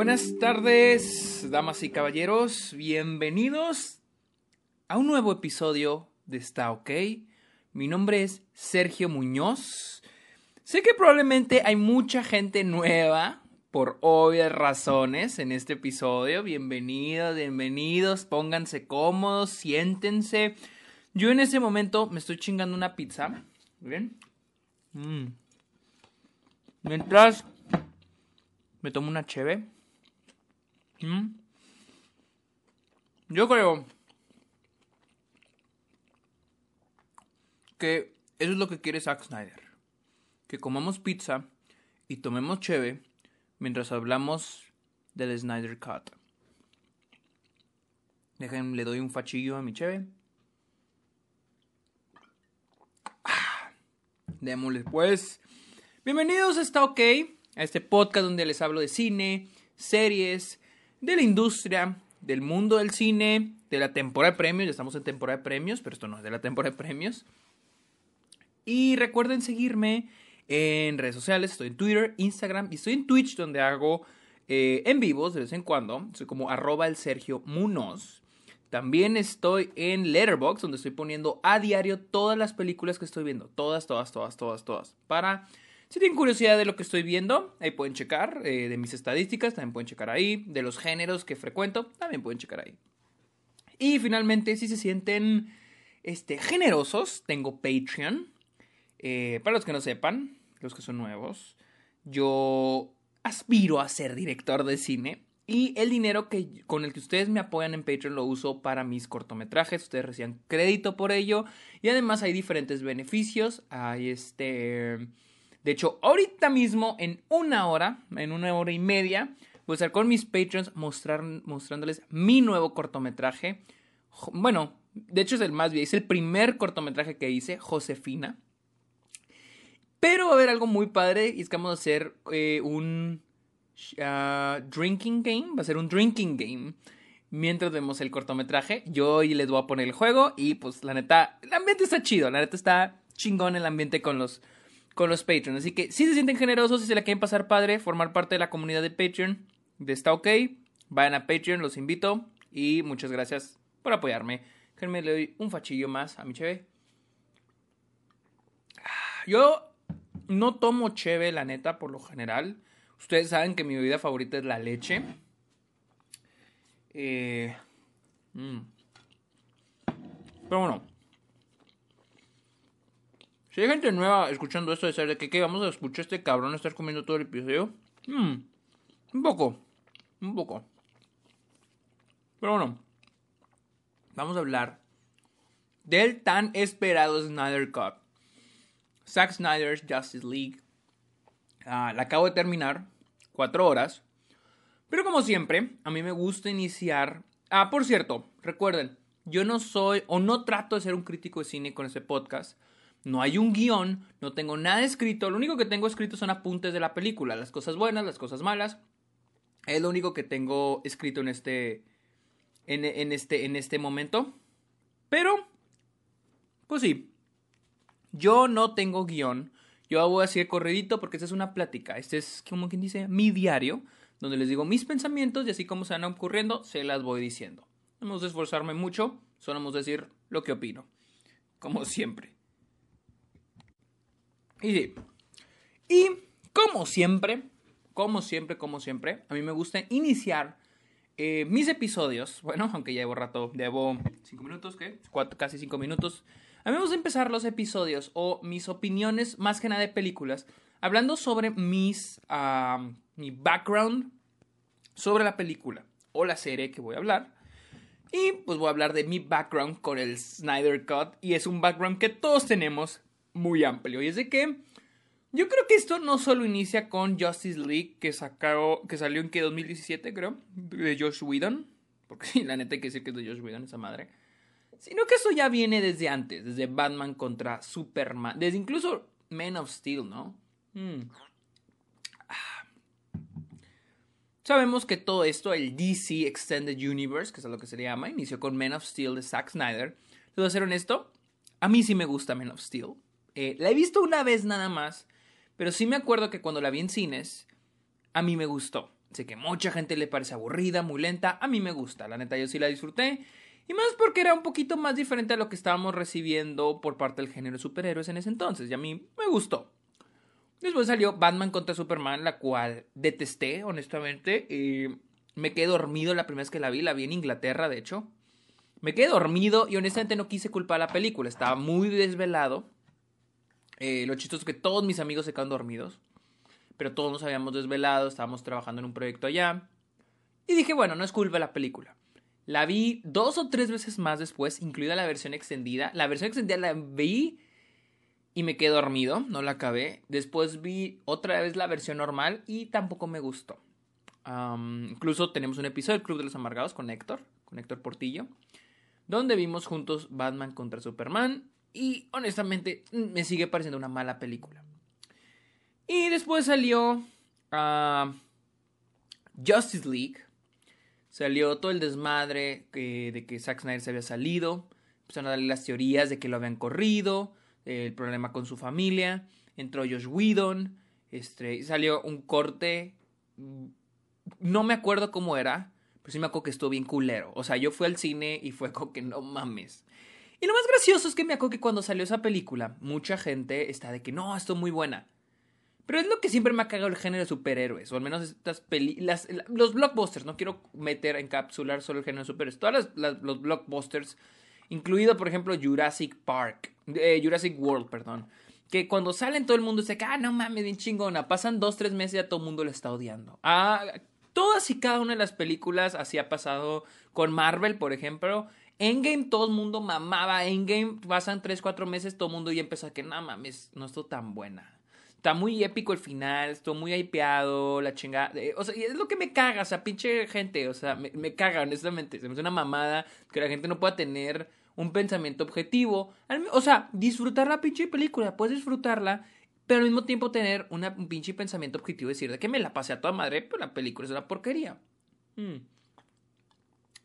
Buenas tardes, damas y caballeros. Bienvenidos a un nuevo episodio de Está OK. Mi nombre es Sergio Muñoz. Sé que probablemente hay mucha gente nueva, por obvias razones, en este episodio. Bienvenidos, bienvenidos. Pónganse cómodos, siéntense. Yo en ese momento me estoy chingando una pizza. ¿Bien? Mm. Mientras me tomo una cheve. Yo creo que eso es lo que quiere Zack Snyder. Que comamos pizza y tomemos cheve mientras hablamos del Snyder Cut. Dejen, le doy un fachillo a mi cheve. Ah, démosle pues. Bienvenidos a Está OK, a este podcast donde les hablo de cine, series, de la industria, del mundo del cine, de la temporada de premios. Ya estamos en temporada de premios, pero esto no es de la temporada de premios. Y recuerden seguirme en redes sociales. Estoy en Twitter, Instagram y estoy en Twitch donde hago eh, en vivos de vez en cuando. Soy como arroba el Sergio Munoz. También estoy en Letterboxd donde estoy poniendo a diario todas las películas que estoy viendo. Todas, todas, todas, todas, todas. Para si tienen curiosidad de lo que estoy viendo, ahí pueden checar. Eh, de mis estadísticas, también pueden checar ahí. De los géneros que frecuento, también pueden checar ahí. Y finalmente, si se sienten este, generosos, tengo Patreon. Eh, para los que no sepan, los que son nuevos, yo aspiro a ser director de cine. Y el dinero que, con el que ustedes me apoyan en Patreon lo uso para mis cortometrajes. Ustedes reciben crédito por ello. Y además hay diferentes beneficios. Hay este de hecho, ahorita mismo, en una hora, en una hora y media, voy a estar con mis patrons mostrar, mostrándoles mi nuevo cortometraje. Bueno, de hecho es el más viejo, es el primer cortometraje que hice, Josefina. Pero va a haber algo muy padre y es que vamos a hacer eh, un uh, drinking game, va a ser un drinking game. Mientras vemos el cortometraje, yo hoy les voy a poner el juego y pues la neta, el ambiente está chido, la neta está chingón el ambiente con los con los Patreons. Así que si se sienten generosos, si se la quieren pasar padre, formar parte de la comunidad de Patreon de Está OK, vayan a Patreon, los invito. Y muchas gracias por apoyarme. Déjenme le doy un fachillo más a mi cheve. Yo no tomo cheve, la neta, por lo general. Ustedes saben que mi bebida favorita es la leche. Eh, mm. Pero bueno, hay gente nueva escuchando esto de ser de que ¿qué? vamos a escuchar a este cabrón estar comiendo todo el episodio. Hmm, un poco. Un poco. Pero bueno. Vamos a hablar del tan esperado Snyder Cut. Zack Snyder's Justice League. Ah, la acabo de terminar. Cuatro horas. Pero como siempre, a mí me gusta iniciar. Ah, por cierto, recuerden, yo no soy o no trato de ser un crítico de cine con este podcast. No hay un guion, no tengo nada escrito. Lo único que tengo escrito son apuntes de la película. Las cosas buenas, las cosas malas. Es lo único que tengo escrito en este. En, este, en este momento. Pero. Pues sí. Yo no tengo guion. Yo voy a decir corredito porque esta es una plática. Este es, como quien dice, mi diario. Donde les digo mis pensamientos y así como se van ocurriendo, se las voy diciendo. No hemos de esforzarme mucho, solo hemos de decir lo que opino. Como siempre. Y Y como siempre, como siempre, como siempre, a mí me gusta iniciar eh, mis episodios. Bueno, aunque ya llevo rato, llevo cinco minutos, ¿qué? casi cinco minutos. A mí me gusta empezar los episodios o mis opiniones, más que nada de películas, hablando sobre mis, mi background sobre la película o la serie que voy a hablar. Y pues voy a hablar de mi background con el Snyder Cut. Y es un background que todos tenemos muy amplio. Y es de que yo creo que esto no solo inicia con Justice League, que, sacó, que salió en que 2017, creo, de Josh Whedon. Porque sí, la neta hay que decir que es de Josh Whedon, esa madre. Sino que eso ya viene desde antes, desde Batman contra Superman, desde incluso Man of Steel, ¿no? Hmm. Ah. Sabemos que todo esto, el DC Extended Universe, que es lo que se le llama, inició con Man of Steel de Zack Snyder. Les voy a ser honesto, a mí sí me gusta Man of Steel. Eh, la he visto una vez nada más, pero sí me acuerdo que cuando la vi en cines, a mí me gustó. Sé que mucha gente le parece aburrida, muy lenta. A mí me gusta, la neta yo sí la disfruté. Y más porque era un poquito más diferente a lo que estábamos recibiendo por parte del género de superhéroes en ese entonces. Y a mí me gustó. Después salió Batman contra Superman, la cual detesté, honestamente. Y me quedé dormido la primera vez que la vi. La vi en Inglaterra, de hecho. Me quedé dormido y honestamente no quise culpar a la película. Estaba muy desvelado. Eh, lo chistoso es que todos mis amigos se quedan dormidos. Pero todos nos habíamos desvelado. Estábamos trabajando en un proyecto allá. Y dije, bueno, no es culpa la película. La vi dos o tres veces más después, incluida la versión extendida. La versión extendida la vi y me quedé dormido, no la acabé. Después vi otra vez la versión normal y tampoco me gustó. incluso tenemos un episodio del Club de los Amargados con Héctor, con Héctor Portillo, donde vimos juntos Batman contra Superman y honestamente me sigue pareciendo una mala película. Y después salió ah, Justice League, Salió todo el desmadre de que Zack Snyder se había salido. Empezaron a darle las teorías de que lo habían corrido. El problema con su familia. Entró Josh Whedon. Este, salió un corte. No me acuerdo cómo era. Pero sí me acuerdo que estuvo bien culero. O sea, yo fui al cine y fue como que no mames. Y lo más gracioso es que me acuerdo que cuando salió esa película, mucha gente está de que no, esto es muy buena. Pero es lo que siempre me ha cagado el género de superhéroes, o al menos estas películas, los blockbusters, no quiero meter, encapsular solo el género de superhéroes, todos los blockbusters, incluido por ejemplo Jurassic Park, eh, Jurassic World, perdón, que cuando salen todo el mundo dice, ah, no mames, bien chingona, pasan dos, tres meses y ya todo el mundo le está odiando. Ah, todas y cada una de las películas así ha pasado con Marvel, por ejemplo. Endgame, todo el mundo mamaba Endgame, pasan tres, cuatro meses, todo el mundo ya empieza a que, no mames, no estoy tan buena. Está muy épico el final, estoy muy hypeado, la chingada. o sea, es lo que me caga, o sea, pinche gente, o sea, me, caga, honestamente. Se me hace una mamada que la gente no pueda tener un pensamiento objetivo. O sea, disfrutar la pinche película, puedes disfrutarla, pero al mismo tiempo tener un pinche pensamiento objetivo decir de que me la pasé a toda madre, pero la película es una porquería. Hmm.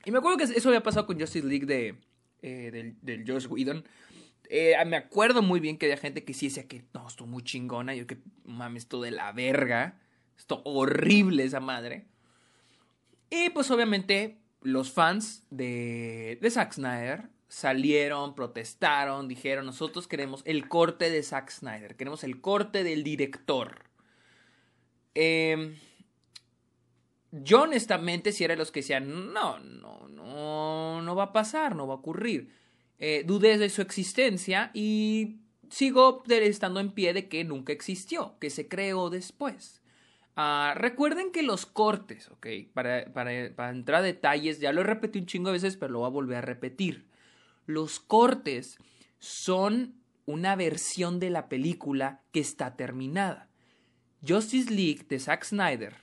Y me acuerdo que eso había pasado con Justice League de, eh, del, del Josh Whedon. Eh, me acuerdo muy bien que había gente que sí decía que no, esto muy chingona. Yo que mames, esto de la verga. Esto horrible esa madre. Y pues obviamente los fans de, de Zack Snyder salieron, protestaron, dijeron, nosotros queremos el corte de Zack Snyder, queremos el corte del director. Em, yo honestamente si era los que decían, no, no, no, no va a pasar, no va a ocurrir eh, dudé de su existencia y sigo estando en pie de que nunca existió, que se creó después. Ah, recuerden que los cortes, ok, para, para, para entrar a detalles, ya lo he repetido un chingo de veces, pero lo voy a volver a repetir. Los cortes son una versión de la película que está terminada. Justice League de Zack Snyder,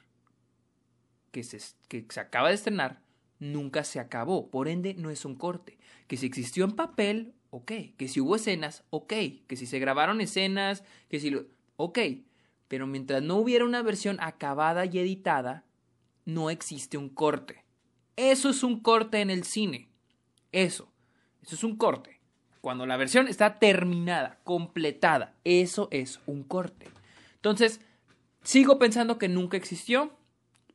que se, que se acaba de estrenar, nunca se acabó, por ende no es un corte. Que si existió en papel, ok. Que si hubo escenas, ok. Que si se grabaron escenas, que si lo... Ok. Pero mientras no hubiera una versión acabada y editada, no existe un corte. Eso es un corte en el cine. Eso. Eso es un corte. Cuando la versión está terminada, completada, eso es un corte. Entonces, sigo pensando que nunca existió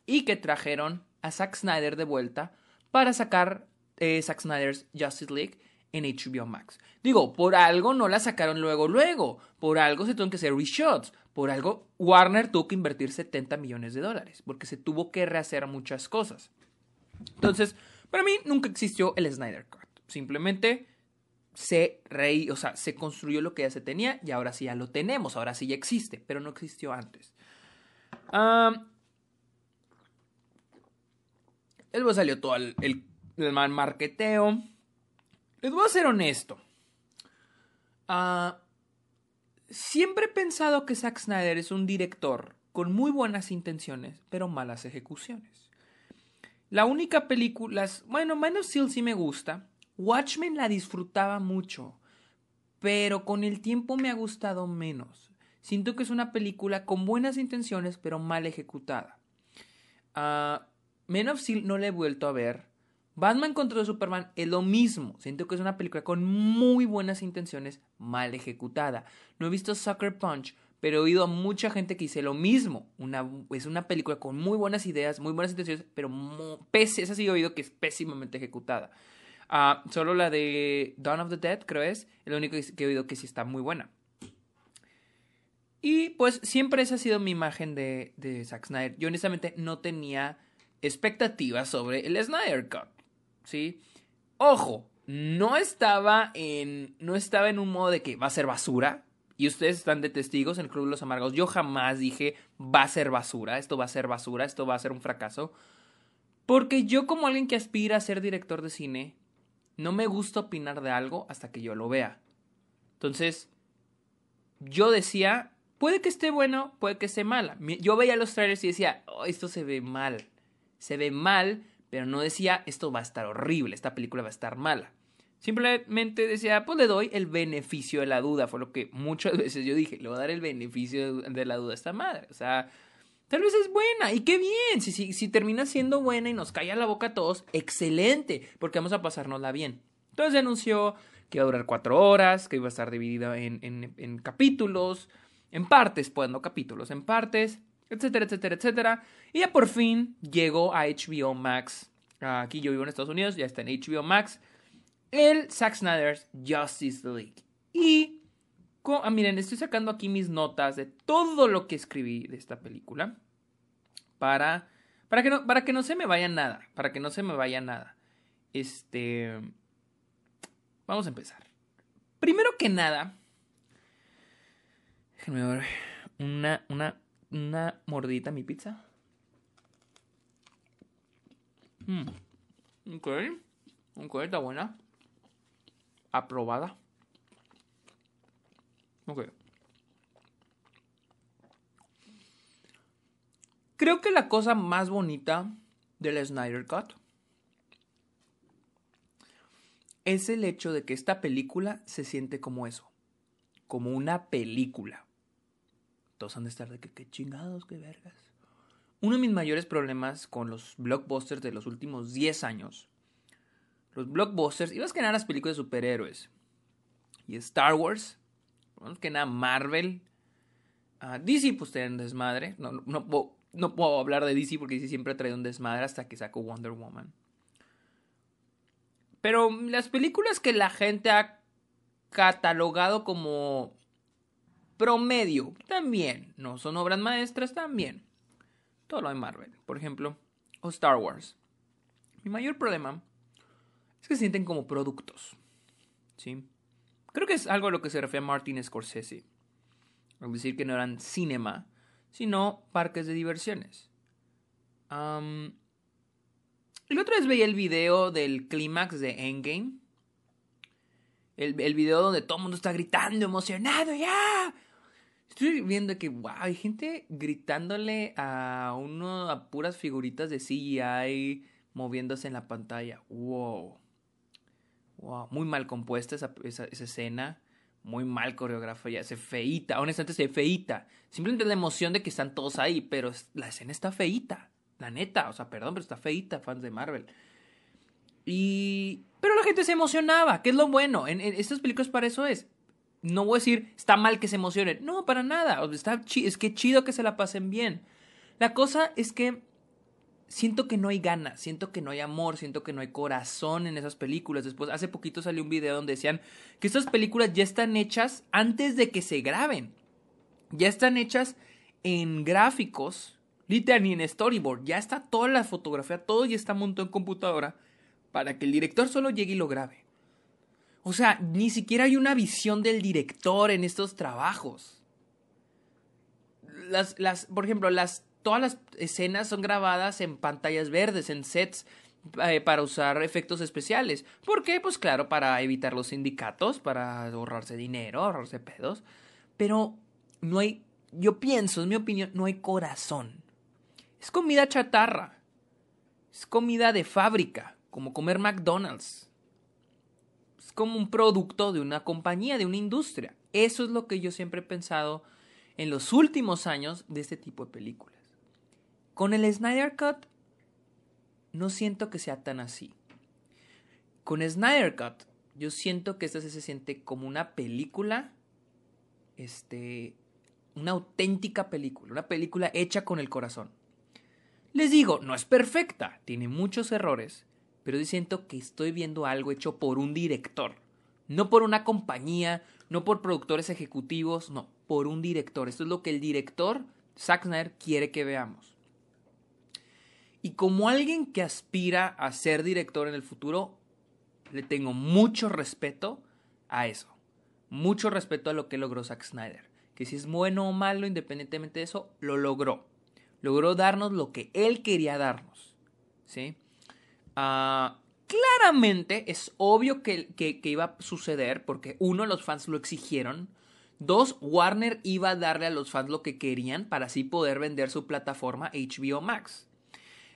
y que trajeron a Zack Snyder de vuelta para sacar eh, Zack Snyder's Justice League en HBO Max. Digo, por algo no la sacaron luego, luego. Por algo se tuvieron que hacer reshots. Por algo Warner tuvo que invertir 70 millones de dólares. Porque se tuvo que rehacer muchas cosas. Entonces, para mí nunca existió el Snyder Cut. Simplemente se reí, o sea, se construyó lo que ya se tenía y ahora sí ya lo tenemos. Ahora sí ya existe, pero no existió antes. Luego salió todo el, el, mal marqueteo. Les voy a ser honesto. Ah, siempre he pensado que Zack Snyder es un director con muy buenas intenciones, pero malas ejecuciones. La única película, bueno, Man Steel sí me gusta. Watchmen la disfrutaba mucho, pero con el tiempo me ha gustado menos. Siento que es una película con buenas intenciones, pero mal ejecutada. Ah, Men of Steel no la he vuelto a ver. Batman contra Superman es lo mismo. Siento que es una película con muy buenas intenciones, mal ejecutada. No he visto Sucker Punch, pero he oído a mucha gente que dice lo mismo. Es una película con muy buenas ideas, muy buenas intenciones, pero pese, esa sí he oído que es pésimamente ejecutada. Ah, solo la de Dawn of the Dead, creo es, es lo único que he oído que sí está muy buena. Y pues siempre esa ha sido mi imagen de, de Zack Snyder. Yo honestamente no tenía expectativas sobre el Snyder Cut. ¿Sí? Ojo, no estaba en. No estaba en un modo de que va a ser basura. Y ustedes están de testigos en el Club de los Amargos. Yo jamás dije va a ser basura. Esto va a ser basura. Esto va a ser un fracaso. Porque yo, como alguien que aspira a ser director de cine, no me gusta opinar de algo hasta que yo lo vea. Entonces, yo decía, Puede que esté bueno, puede que esté mala. Yo veía los trailers y decía, oh, esto se ve mal. Se ve mal, pero no decía, esto va a estar horrible, esta película va a estar mala. Simplemente decía, pues le doy el beneficio de la duda. Fue lo que muchas veces yo dije, le voy a dar el beneficio de la duda a esta madre. O sea, tal vez es buena. Y qué bien. Si, si, si termina siendo buena y nos calla la boca a todos, excelente. Porque vamos a pasárnosla bien. Entonces anunció que iba a durar cuatro horas, que iba a estar dividida en, en, en capítulos en partes, pues no capítulos, en partes, etcétera, etcétera, etcétera. Y ya por fin llegó a HBO Max. Aquí yo vivo en Estados Unidos, ya está en HBO Max. El Zack Snyder's Justice League. Y, ah, miren, estoy sacando aquí mis notas de todo lo que escribí de esta película. Para, para, que, no, para que no se me vaya nada. Para que no se me vaya nada. Este... Vamos a empezar. Primero que nada, Déjenme ver. Una, una, una mordita a mi pizza. Mm. Ok. Ok, está buena. Aprobada. Ok. Creo que la cosa más bonita del Snyder Cut es el hecho de que esta película se siente como eso, como una película todos han de estar de que qué chingados, qué vergas. Uno de mis mayores problemas con los blockbusters de los últimos 10 años. Los blockbusters, y más que nada las películas de superhéroes. Y Star Wars. Más que nada Marvel. Uh, DC pues tienen desmadre. No, no, no, puedo hablar de DC porque DC siempre traído un desmadre hasta que sacó Wonder Woman. Pero las películas que la gente ha catalogado como promedio, también. No son obras maestras, también. Todo lo de Marvel, por ejemplo, o Star Wars. Mi mayor problema es que se sienten como productos. ¿Sí? Creo que es algo a lo que se refiere Martin Scorsese. Al decir que no eran cinema, sino parques de diversiones. La otra vez veía el video del clímax de Endgame. El, el, video donde todo el mundo está gritando, emocionado, ya. Estoy viendo que, wow, hay gente gritándole a uno, a puras figuritas de CGI moviéndose en la pantalla. Wow. Wow. Muy mal compuesta esa, esa, escena. Muy mal coreografía. Se feita. Honestamente, se feita. Simplemente la emoción de que están todos ahí. Pero la escena está feita. La neta. O sea, perdón, pero está feita, fans de Marvel. Y. Pero la gente se emocionaba. Que es lo bueno. En, en estas películas para eso es no voy a decir, está mal que se emocionen. No, para nada. Está es que chido que se la pasen bien. La cosa es que siento que no hay ganas, siento que no hay amor, siento que no hay corazón en esas películas. Después, hace poquito salió un video donde decían que estas películas ya están hechas antes de que se graben. Ya están hechas en gráficos, literal, en storyboard. Ya está toda la fotografía, todo ya está montado en computadora para que el director solo llegue y lo grabe. O sea, ni siquiera hay una visión del director en estos trabajos. Las, las, por ejemplo, las, todas las escenas son grabadas en pantallas verdes, en sets eh, para usar efectos especiales. ¿Por qué? Pues claro, para evitar los sindicatos, para ahorrarse dinero, ahorrarse pedos. Pero no hay, yo pienso, en mi opinión, no hay corazón. Es comida chatarra. Es comida de fábrica, como comer McDonald's como un producto de una compañía, de una industria. Eso es lo que yo siempre he pensado en los últimos años de este tipo de películas. Con el Snyder Cut no siento que sea tan así. Con Snyder Cut yo siento que esta se siente como una película este una auténtica película, una película hecha con el corazón. Les digo, no es perfecta, tiene muchos errores, pero siento que estoy viendo algo hecho por un director, no por una compañía, no por productores ejecutivos, no, por un director. Esto es lo que el director Zack Snyder quiere que veamos. Y como alguien que aspira a ser director en el futuro, le tengo mucho respeto a eso. Mucho respeto a lo que logró Zack Snyder. Que si es bueno o malo, independientemente de eso, lo logró. Logró darnos lo que él quería darnos. ¿Sí? Ah, claramente es obvio que, iba a suceder porque uno, los fans lo exigieron. Dos, Warner iba a darle a los fans lo que querían para así poder vender su plataforma HBO Max.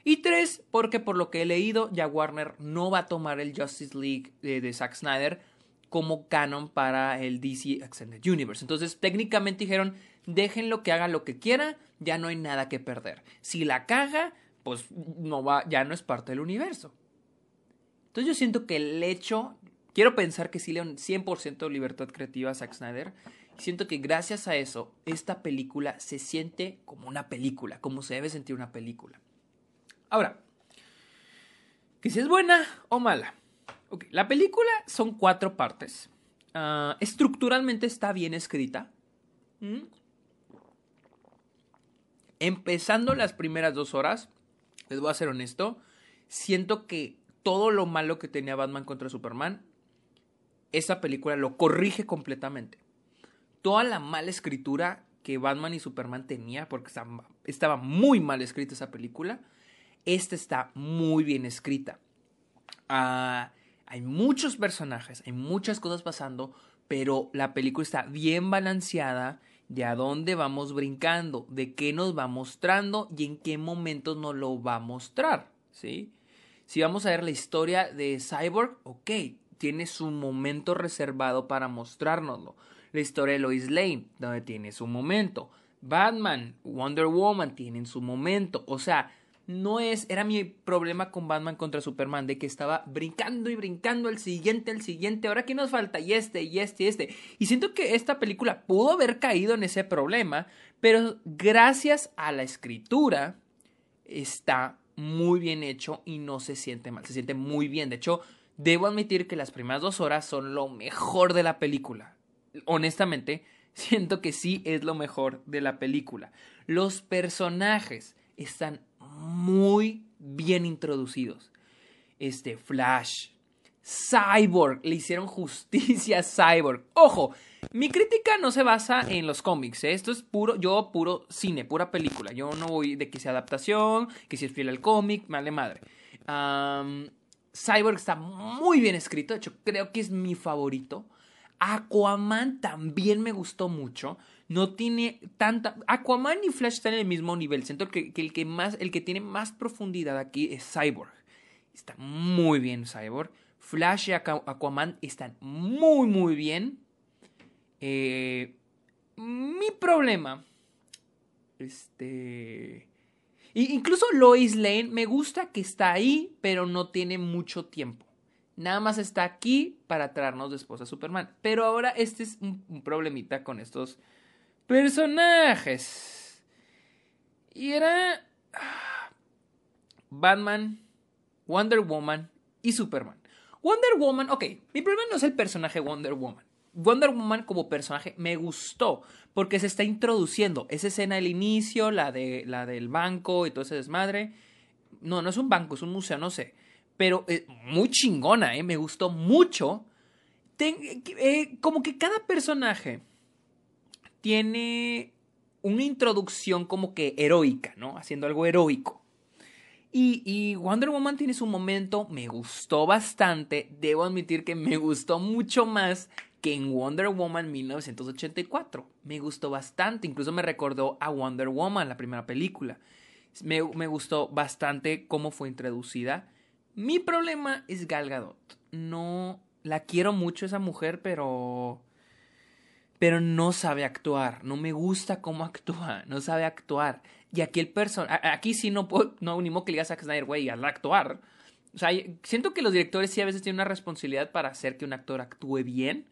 Y tres, porque por lo que he leído, ya Warner no va a tomar el Justice League de, Zack Snyder como canon para el DC Extended Universe. Entonces, técnicamente dijeron, déjenlo que haga lo que quiera, ya no hay nada que perder. Si la caga, pues no va, ya no es parte del universo. Entonces yo siento que el hecho, quiero pensar que sí le dan 100% libertad creativa a Zack Snyder. siento que gracias a eso, esta película se siente como una película, como se debe sentir una película. Ahora, que si es buena o mala. la película son cuatro partes. Ah, estructuralmente está bien escrita. ¿Mm? Empezando las primeras dos horas, les voy a ser honesto, siento que todo lo malo que tenía Batman contra Superman, esa película lo corrige completamente. Toda la mala escritura que Batman y Superman tenía, porque estaba muy mal escrita esa película, esta está muy bien escrita. Ah, hay muchos personajes, hay muchas cosas pasando, pero la película está bien balanceada de a dónde vamos brincando, de qué nos va mostrando y en qué momentos nos lo va a mostrar, ¿sí? Si vamos a ver la historia de Cyborg, ok, tiene su momento reservado para mostrárnoslo. La historia de Lois Lane, donde tiene su momento. Batman, Wonder Woman tienen su momento. O sea, no es, era mi problema con Batman contra Superman, de que estaba brincando y brincando el siguiente, el siguiente, ahora qué nos falta, y este, y este, y este. Y siento que esta película pudo haber caído en ese problema, pero gracias a la escritura está muy bien hecho y no se siente mal, se siente muy bien. De hecho, debo admitir que las primeras dos horas son lo mejor de la película. Honestamente, siento que sí es lo mejor de la película. Los personajes están muy bien introducidos. Este Flash, Cyborg, le hicieron justicia a Cyborg. Ojo, mi crítica no se basa en los cómics, ¿eh? esto es puro, yo puro cine, pura película. Yo no voy de que sea adaptación, que si es fiel al cómic, de madre. Cyborg está muy bien escrito, de hecho creo que es mi favorito. Aquaman también me gustó mucho no tiene tanta. Aquaman y Flash están en el mismo nivel. Siento que, el, que más, el que tiene más profundidad aquí es Cyborg. Está muy bien Cyborg. Flash y Aquaman están muy, muy bien. Eh, mi problema. Este. Incluso Lois Lane me gusta que está ahí, pero no tiene mucho tiempo. Nada más está aquí para traernos después a Superman. Pero ahora este es un problemita con estos Personajes. Y era Batman, Wonder Woman y Superman. Wonder Woman, ok, mi problema no es el personaje Wonder Woman. Wonder Woman como personaje me gustó porque se está introduciendo esa escena al inicio, la, de, la del banco y todo ese desmadre. No, no es un banco, es un museo, no sé. Pero eh, muy chingona, ¿eh? me gustó mucho. Eh, como que cada personaje tiene una introducción como que heroica, ¿no? Haciendo algo heroico. Y, Wonder Woman tiene su momento, me gustó bastante, debo admitir que me gustó mucho más que en Wonder Woman 1984. Me gustó bastante, incluso me recordó a Wonder Woman, la primera película. Me, me gustó bastante cómo fue introducida. Mi problema es Gal Gadot. No la quiero mucho esa mujer, pero pero no sabe actuar, no me gusta cómo actúa, no sabe actuar. Y aquí el personaje, aquí sí no puedo, no, ni que le digas a Snyder, güey, al actuar. O sea, siento que los directores sí a veces tienen una responsabilidad para hacer que un actor actúe bien,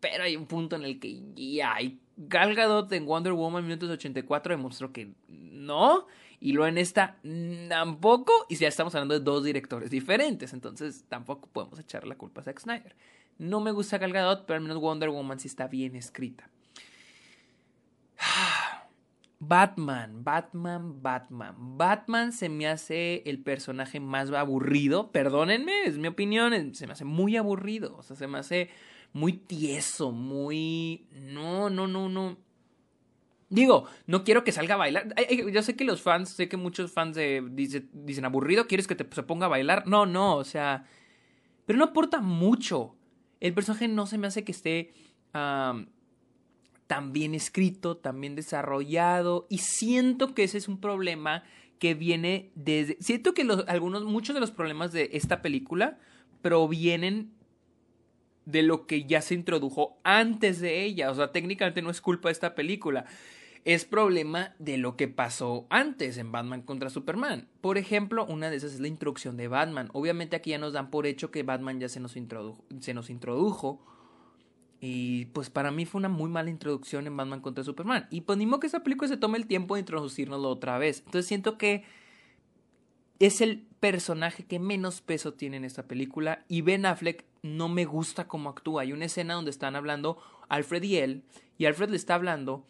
pero hay un punto en el que ya Gal Gadot en Wonder Woman minutos 84 demostró que no. Y luego en esta tampoco. Y ya estamos hablando de dos directores diferentes. Entonces tampoco podemos echar la culpa a Zack Snyder. No me gusta Gal Gadot, pero al menos Wonder Woman sí está bien escrita. Batman, Batman, Batman. Batman se me hace el personaje más aburrido. Perdónenme, es mi opinión. Se me hace muy aburrido. O sea, se me hace muy tieso, muy... No, no, no, no. Digo, no quiero que salga a bailar. Yo sé que los fans, sé que muchos fans dicen, aburrido, ¿quieres que te, se ponga a bailar? No, no, o sea... Pero no aporta mucho. El personaje no se me hace que esté tan bien escrito, tan bien desarrollado. Y siento que ese es un problema que viene desde... Siento que los, algunos, muchos de los problemas de esta película provienen de lo que ya se introdujo antes de ella. O sea, técnicamente no es culpa de esta película. Es problema de lo que pasó antes en Batman contra Superman. Por ejemplo, una de esas es la introducción de Batman. Obviamente aquí ya nos dan por hecho que Batman ya se nos introdujo. Se nos introdujo y pues para mí fue una muy mala introducción en Batman contra Superman. Y pues ni modo que esa película se tome el tiempo de introducirnoslo otra vez. Entonces siento que es el personaje que menos peso tiene en esta película. Y Ben Affleck no me gusta cómo actúa. Hay una escena donde están hablando Alfred y él. Y Alfred le está hablando.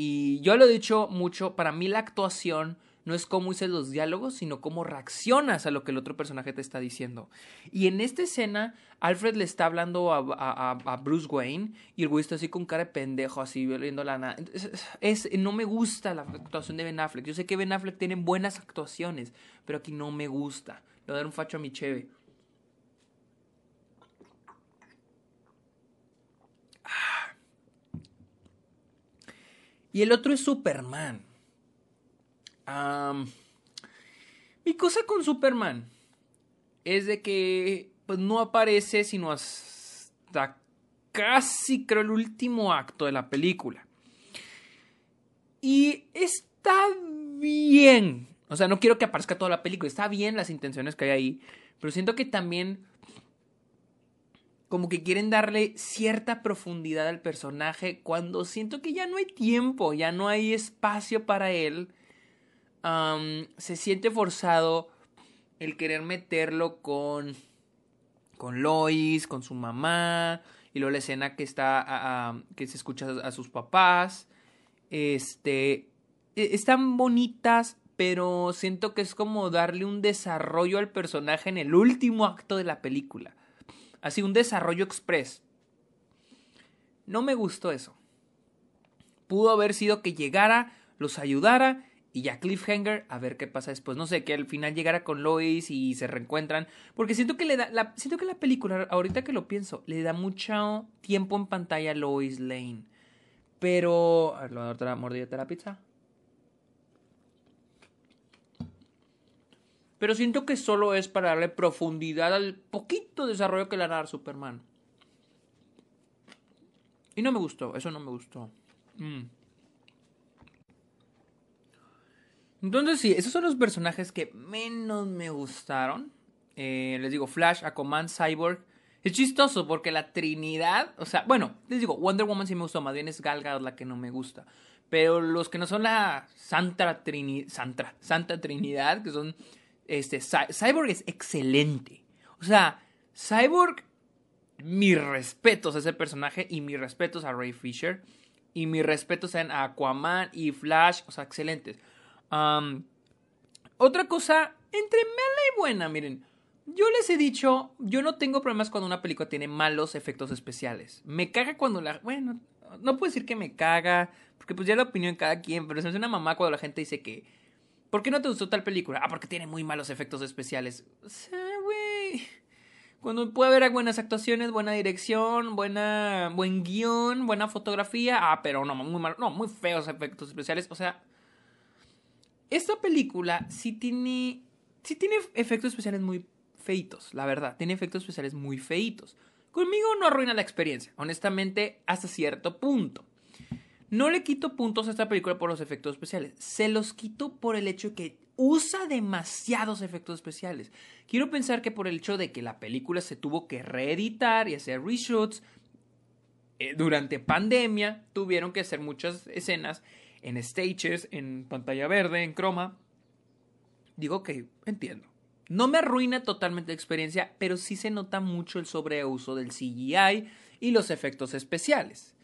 Y yo lo he dicho mucho. Para mí la actuación no es cómo dices los diálogos, sino cómo reaccionas a lo que el otro personaje te está diciendo. Y en esta escena, Alfred le está hablando a, Bruce Wayne y el güey está así con cara de pendejo, así viendo la nada. Es, no me gusta la actuación de Ben Affleck. Yo sé que Ben Affleck tiene buenas actuaciones, pero aquí no me gusta. A dar un facho a mi cheve. Y el otro es Superman mi cosa con Superman es de que pues, no aparece sino hasta casi creo el último acto de la película. Y está bien. O sea, no quiero que aparezca toda la película. Está bien las intenciones que hay ahí. Pero siento que también como que quieren darle cierta profundidad al personaje cuando siento que ya no hay tiempo, ya no hay espacio para él se siente forzado el querer meterlo con, con Lois, con su mamá, y luego la escena que está, que se escucha a sus papás. Este, e, están bonitas, pero siento que es como darle un desarrollo al personaje en el último acto de la película. Así, un desarrollo express. No me gustó eso. Pudo haber sido que llegara, los ayudara y ya cliffhanger, a ver qué pasa después. No sé, que al final llegara con Lois y se reencuentran. Porque siento que le da. La, siento que la película, ahorita que lo pienso, le da mucho tiempo en pantalla a Lois Lane. Pero. A ver, ¿lo otra mordida de la pizza? Pero siento que solo es para darle profundidad al poquito desarrollo que le hará a Superman. Y no me gustó, eso no me gustó. Mm. Entonces sí, esos son los personajes que menos me gustaron. Eh, les digo, Flash, Aquaman, Cyborg. Es chistoso porque la Trinidad, o sea, bueno, les digo, Wonder Woman sí me gustó, más bien es Gal Gadot la que no me gusta. Pero los que no son la Santa, Santa, Santa Trinidad, que son, este, Cyborg es excelente. O sea, Cyborg, mis respetos a ese personaje y mis respetos a Ray Fisher. Y mis respetos a Aquaman y Flash, o sea, excelentes otra cosa, entre mala y buena, miren. Yo les he dicho, yo no tengo problemas cuando una película tiene malos efectos especiales. Me caga cuando la... Bueno, no puedo decir que me caga, porque pues ya la opinión de cada quien, pero se me hace una mamá cuando la gente dice que... ¿Por qué no te gustó tal película? Ah, porque tiene muy malos efectos especiales. O güey... Cuando puede haber buenas actuaciones, buena dirección, buena, buen guion, buena fotografía. Ah, pero no, muy mal, no, muy feos efectos especiales. O sea, esta película sí tiene, sí tiene efectos especiales muy feitos, la verdad. Tiene efectos especiales muy feitos. Conmigo no arruina la experiencia, honestamente, hasta cierto punto. No le quito puntos a esta película por los efectos especiales. Se los quito por el hecho que usa demasiados efectos especiales. Quiero pensar que por el hecho de que la película se tuvo que reeditar y hacer reshoots, eh, durante pandemia tuvieron que hacer muchas escenas en stages, en pantalla verde, en croma. Digo que entiendo. No me arruina totalmente la experiencia, pero sí se nota mucho el sobreuso del CGI y los efectos especiales.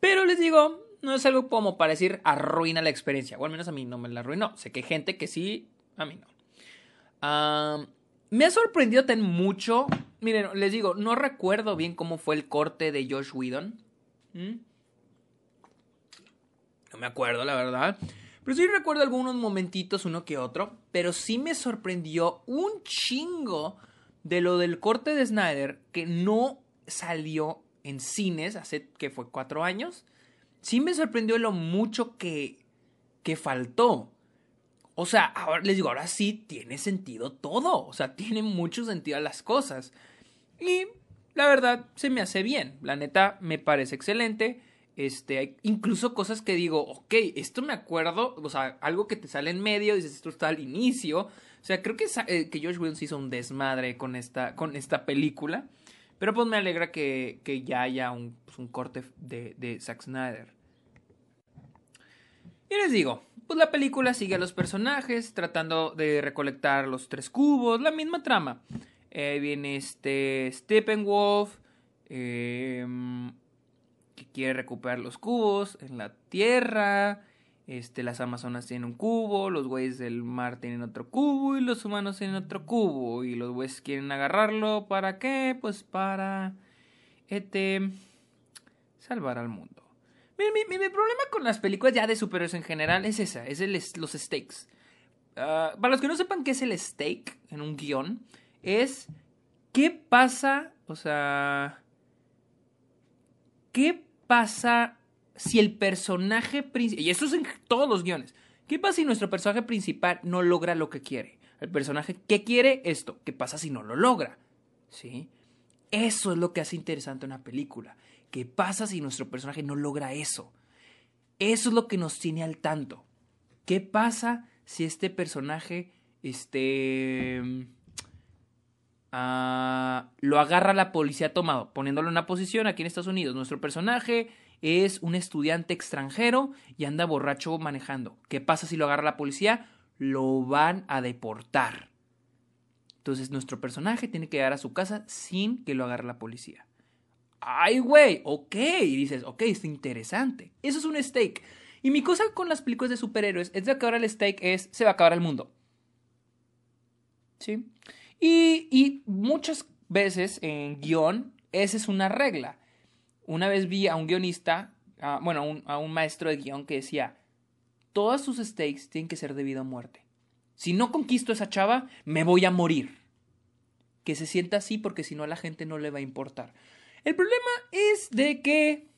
Pero les digo, no es algo como para decir arruina la experiencia, o al menos a mí no me la arruinó. Sé que hay gente que sí, a mí no. me ha sorprendido tan mucho. Miren, les digo, no recuerdo bien cómo fue el corte de Josh Whedon. No me acuerdo, la verdad. Pero sí recuerdo algunos momentitos, uno que otro. Pero sí me sorprendió un chingo de lo del corte de Snyder que no salió en cines hace que fue cuatro años. Sí me sorprendió lo mucho que, que faltó. O sea, ahora les digo, ahora sí tiene sentido todo. O sea, tiene mucho sentido las cosas. Y la verdad se me hace bien. La neta me parece excelente. Este, hay incluso cosas que digo, ok, esto me acuerdo, o sea, algo que te sale en medio, dices, esto está al inicio. O sea, creo que, eh, que George Williams hizo un desmadre con esta, con esta película. Pero pues me alegra que, ya haya un, pues, un corte de, de Zack Snyder. Y les digo, pues la película sigue a los personajes tratando de recolectar los tres cubos, la misma trama. Eh, viene este Steppenwolf, eh, que quiere recuperar los cubos en la Tierra. Este, las Amazonas tienen un cubo, los güeyes del mar tienen otro cubo y los humanos tienen otro cubo. Y los güeyes quieren agarrarlo. ¿Para qué? Pues para este, salvar al mundo. Mi, problema con las películas ya de superhéroes en general es esa, es el, los stakes. Ah, para los que no sepan qué es el stake en un guion, es qué pasa, o sea, qué pasa si el personaje principal, y esto es en todos los guiones, ¿qué pasa si nuestro personaje principal no logra lo que quiere? El personaje que quiere esto, ¿qué pasa si no lo logra? ¿Sí? Eso es lo que hace interesante una película. ¿Qué pasa si nuestro personaje no logra eso? Eso es lo que nos tiene al tanto. ¿Qué pasa si este personaje este, uh, lo agarra la policía tomado, poniéndolo en una posición aquí en Estados Unidos? Nuestro personaje es un estudiante extranjero y anda borracho manejando. ¿Qué pasa si lo agarra la policía? Lo van a deportar. Entonces nuestro personaje tiene que llegar a su casa sin que lo agarre la policía. Ay, güey, ok. Y dices, ok, está interesante. Eso es un stake. Y mi cosa con las películas de superhéroes es de que ahora el stake es, se va a acabar el mundo. ¿Sí? Y, y muchas veces en guion, esa es una regla. Una vez vi a un guionista, bueno, a un, a un maestro de guion que decía, todas sus stakes tienen que ser debido a muerte. Si no conquisto esa chava, me voy a morir. Que se sienta así porque si no a la gente no le va a importar. El problema es de que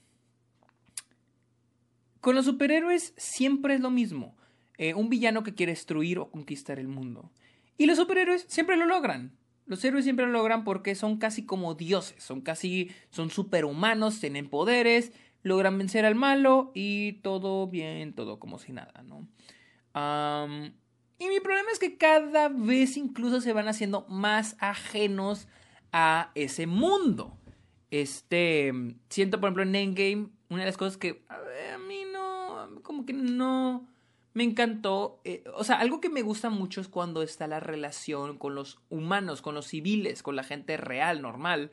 con los superhéroes siempre es lo mismo. Eh, un villano que quiere destruir o conquistar el mundo. Y los superhéroes siempre lo logran. Los héroes siempre lo logran porque son casi como dioses, son casi, son superhumanos, tienen poderes, logran vencer al malo y todo bien, todo como si nada, ¿no? y mi problema es que cada vez incluso se van haciendo más ajenos a ese mundo. Este, siento por ejemplo en Endgame, una de las cosas que a, mí no, como que no me encantó. Eh, o sea, algo que me gusta mucho es cuando está la relación con los humanos, con los civiles, con la gente real, normal.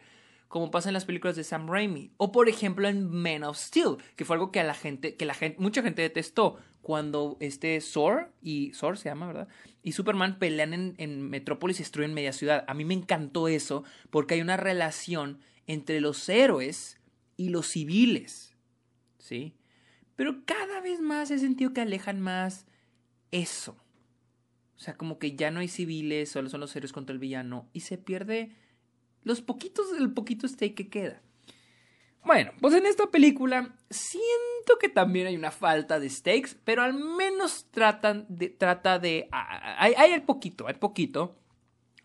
Como pasa en las películas de Sam Raimi. O por ejemplo en Man of Steel, que fue algo que a la gente, que la gente, mucha gente detestó. Cuando este Thor y Thor se llama, ¿verdad? Y Superman pelean en, en Metrópolis y destruyen media ciudad. A mí me encantó eso porque hay una relación entre los héroes y los civiles. ¿Sí? Pero cada vez más he sentido que alejan más eso. O sea, como que ya no hay civiles, solo son los héroes contra el villano. Y se pierde los poquitos, el poquito stake que queda. Bueno, pues en esta película siento que también hay una falta de stakes, pero al menos tratan trata de... Hay, hay el poquito, hay poquito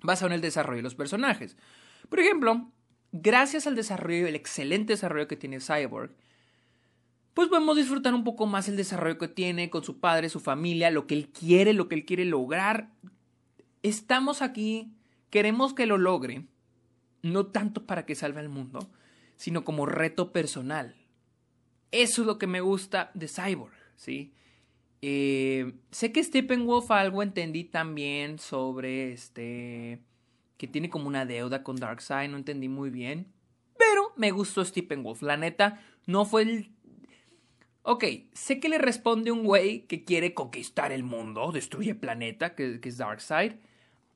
basado en el desarrollo de los personajes. Por ejemplo, gracias al desarrollo, el excelente desarrollo que tiene Cyborg, pues podemos disfrutar un poco más el desarrollo que tiene con su padre, su familia, lo que él quiere, lo que él quiere lograr. Estamos aquí, queremos que lo logre, no tanto para que salve al mundo, sino como reto personal. Eso es lo que me gusta de Cyborg, ¿sí? Eh, sé que Steppenwolf algo entendí también sobre este que tiene como una deuda con Darkseid, no entendí muy bien, pero me gustó Steppenwolf, la neta no fue el Ok, sé que le responde un güey que quiere conquistar el mundo, destruye planeta, que, es Darkseid,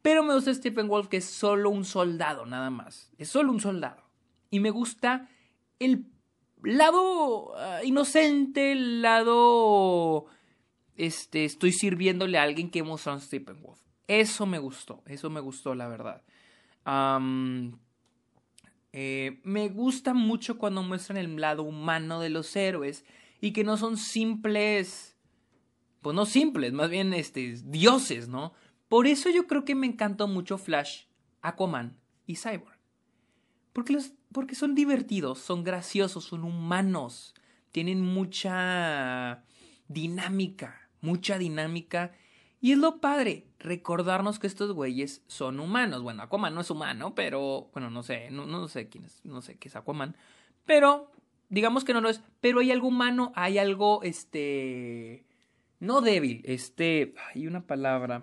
pero me gusta Steppenwolf que es solo un soldado, nada más, es solo un soldado. Y me gusta el lado ah, inocente, el lado este, estoy sirviéndole a alguien que mostró en Steppenwolf. Eso me gustó, eso me gustó, la verdad. Eh, me gusta mucho cuando muestran el lado humano de los héroes y que no son simples, pues no simples, más bien este, dioses, ¿no? Por eso yo creo que me encantó mucho Flash, Aquaman y Cyborg. Porque, los, porque son divertidos, son graciosos, son humanos, tienen mucha dinámica mucha dinámica. Y es lo padre, recordarnos que estos güeyes son humanos. Bueno, Aquaman no es humano, pero. Bueno, no sé, no, no sé quién es, no sé qué es Aquaman. Pero, digamos que no lo es. Pero hay algo humano, hay algo, este. No débil, este. Hay una palabra.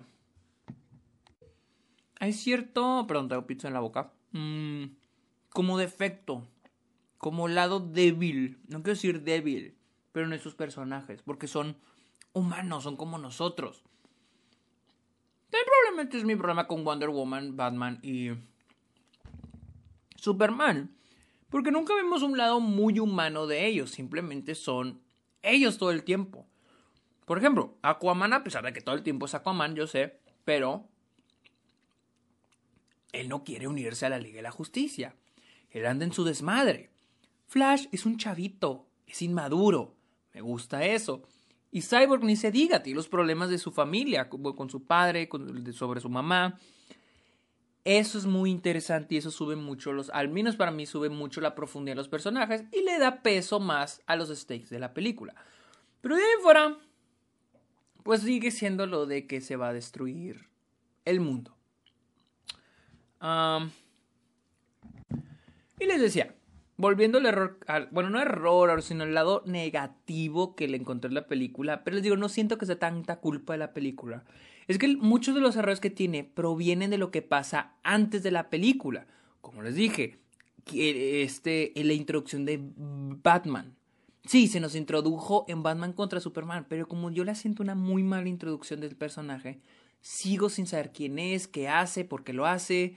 Hay cierto. Perdón, tengo pizza en la boca. Mm, como defecto. Como lado débil. No quiero decir débil, pero en esos personajes. Porque son humanos, son como nosotros. probablemente es mi problema con Wonder Woman, Batman y Superman. Porque nunca vemos un lado muy humano de ellos, simplemente son ellos todo el tiempo. Por ejemplo, Aquaman, a pesar de que todo el tiempo es Aquaman, yo sé, pero él no quiere unirse a la Liga de la Justicia. Él anda en su desmadre. Flash es un chavito, es inmaduro. Me gusta eso. Y Cyborg ni se diga, tiene los problemas de su familia, con su padre, sobre su mamá. Eso es muy interesante y eso sube mucho los, al menos para mí sube mucho la profundidad de los personajes y le da peso más a los stakes de la película. Pero de ahí fuera, pues sigue siendo lo de que se va a destruir el mundo. y les decía, volviendo al error, bueno, no error, sino el lado negativo que le encontré en la película, pero les digo, no siento que sea tanta culpa de la película. Es que muchos de los errores que tiene provienen de lo que pasa antes de la película. Como les dije, este, en la introducción de Batman. Sí, se nos introdujo en Batman contra Superman, pero como yo le siento una muy mala introducción del personaje, sigo sin saber quién es, qué hace, por qué lo hace.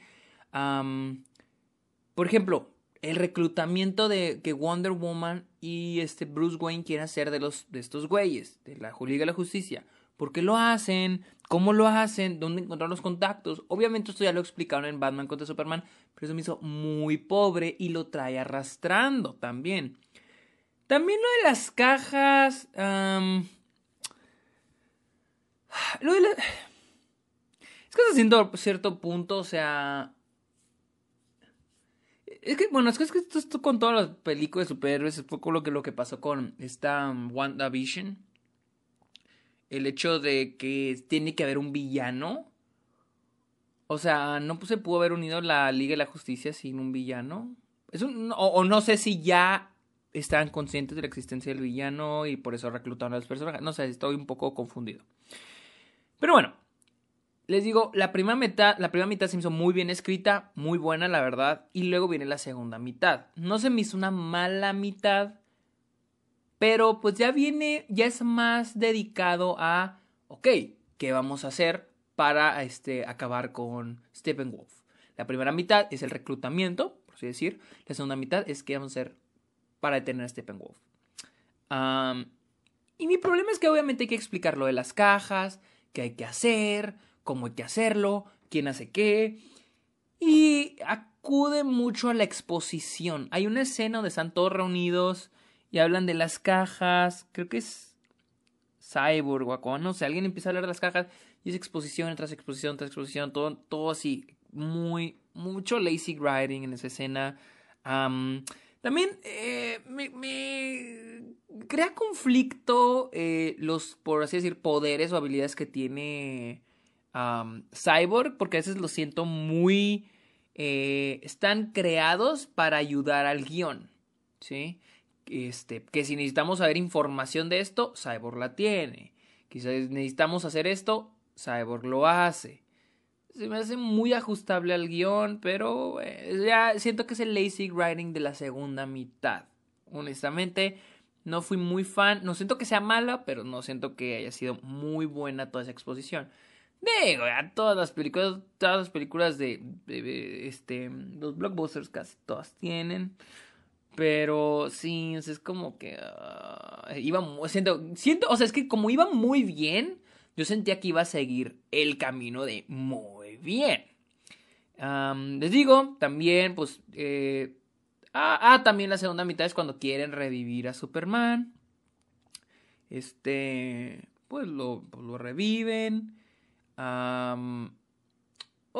por ejemplo, el reclutamiento de que Wonder Woman y este Bruce Wayne quieren hacer de los de estos güeyes de la Liga de la Justicia. ¿Por qué lo hacen? ¿Cómo lo hacen? ¿Dónde encontrar los contactos? Obviamente esto ya lo explicaron en Batman contra Superman, pero eso me hizo muy pobre y lo trae arrastrando también. También lo de las cajas... Lo de la... Es que hasta cierto punto, o sea, es que, bueno, es que, esto, con todas las películas de superhéroes es poco lo que, lo que pasó con esta um, WandaVision. El hecho de que tiene que haber un villano. O sea, no se pudo haber unido la Liga de la Justicia sin un villano. O, o, no sé si ya están conscientes de la existencia del villano y por eso reclutaron a los personajes. No sé, estoy un poco confundido. Pero bueno, les digo, la primera mitad, la primera mitad se me hizo muy bien escrita, muy buena, la verdad, y luego viene la segunda mitad. No se me hizo una mala mitad, pero pues ya viene, ya es más dedicado a, ok, ¿qué vamos a hacer para este, acabar con Steppenwolf? La primera mitad es el reclutamiento, por así decir. La segunda mitad es qué vamos a hacer para detener a Steppenwolf. y mi problema es que obviamente hay que explicar lo de las cajas, qué hay que hacer, cómo hay que hacerlo, quién hace qué. Y acude mucho a la exposición. Hay una escena donde están todos reunidos y hablan de las cajas. Creo que es Cyborg o no sé. Alguien empieza a hablar de las cajas y es exposición tras exposición tras exposición. Todo, todo así. Muy, mucho lazy writing en esa escena. también eh, me, crea conflicto eh, los, por así decir, poderes o habilidades que tiene Cyborg, porque a veces lo siento muy... Eh, están creados para ayudar al guion. ¿sí? Este, que si necesitamos saber información de esto, Cyborg la tiene. Quizás necesitamos hacer esto, Cyborg lo hace. Se me hace muy ajustable al guion, pero eh, ya siento que es el lazy writing de la segunda mitad. Honestamente, no fui muy fan. No siento que sea mala, pero no siento que haya sido muy buena toda esa exposición. Digo, ya todas las películas, todas las películas de, este, los blockbusters casi todas tienen. Pero sí, es como que uh, iba, siento, siento, o sea, es que como iba muy bien, yo sentía que iba a seguir el camino de muy bien. les digo, también, pues, eh, ah, ah, también la segunda mitad es cuando quieren revivir a Superman. Este, pues lo, lo reviven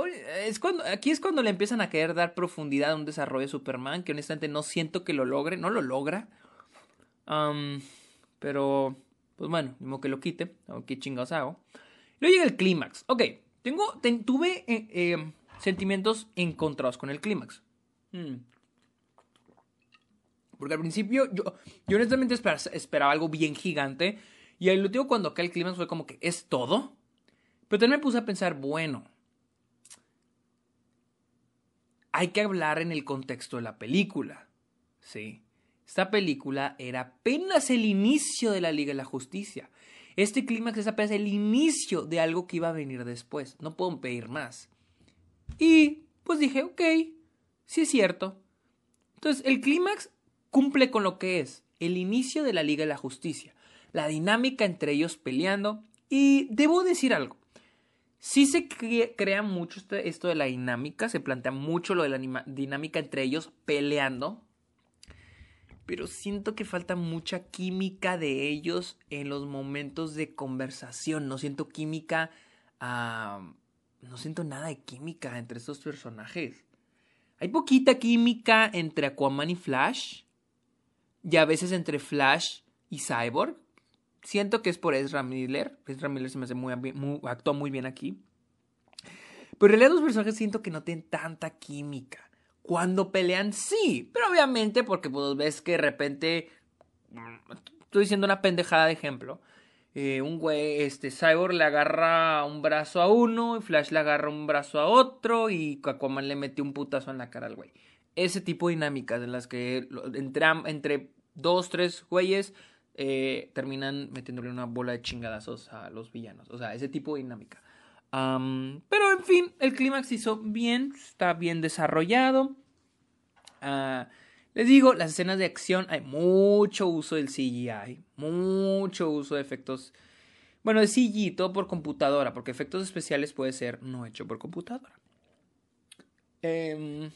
es cuando, aquí es cuando le empiezan a querer dar profundidad a un desarrollo de Superman, que honestamente no siento que lo logre, no lo logra. pero, pues bueno, mismo que lo quite, qué chingados hago. Luego llega el clímax. Ok, tengo, tuve eh, em, sentimientos encontrados con el clímax. Hmm. Porque al principio yo, yo honestamente esperaba, esperaba, algo bien gigante. Y el último cuando acá el clímax fue como que, ¿es todo? Pero también me puse a pensar, bueno, hay que hablar en el contexto de la película. Sí. Esta película era apenas el inicio de la Liga de la Justicia. Este clímax es apenas el inicio de algo que iba a venir después. No puedo pedir más. Y pues dije, ok, sí es cierto. Entonces, el clímax cumple con lo que es el inicio de la Liga de la Justicia. La dinámica entre ellos peleando. Y debo decir algo. Sí se crea mucho este, esto de la dinámica, se plantea mucho lo de la dinámica entre ellos peleando, pero siento que falta mucha química de ellos en los momentos de conversación. No siento química, no siento nada de química entre estos personajes. Hay poquita química entre Aquaman y Flash, y a veces entre Flash y Cyborg. Siento que es por Ezra Miller. Ezra Miller se me hace muy, muy actúa muy bien aquí. Pero en realidad los personajes siento que no tienen tanta química. Cuando pelean, sí. Pero obviamente porque pues, ves que de repente... Estoy diciendo una pendejada de ejemplo. Eh, un güey, este, Cyborg le agarra un brazo a uno, y Flash le agarra un brazo a otro, y Aquaman le mete un putazo en la cara al güey. Ese tipo de dinámicas en las que entre, entre dos, tres güeyes eh, terminan metiéndole una bola de chingadazos a los villanos. O sea, ese tipo de dinámica. pero en fin, el clímax hizo bien, está bien desarrollado. Ah, les digo, las escenas de acción hay mucho uso del CGI, mucho uso de efectos, bueno, de CGI, todo por computadora, porque efectos especiales puede ser no hecho por computadora. Eh,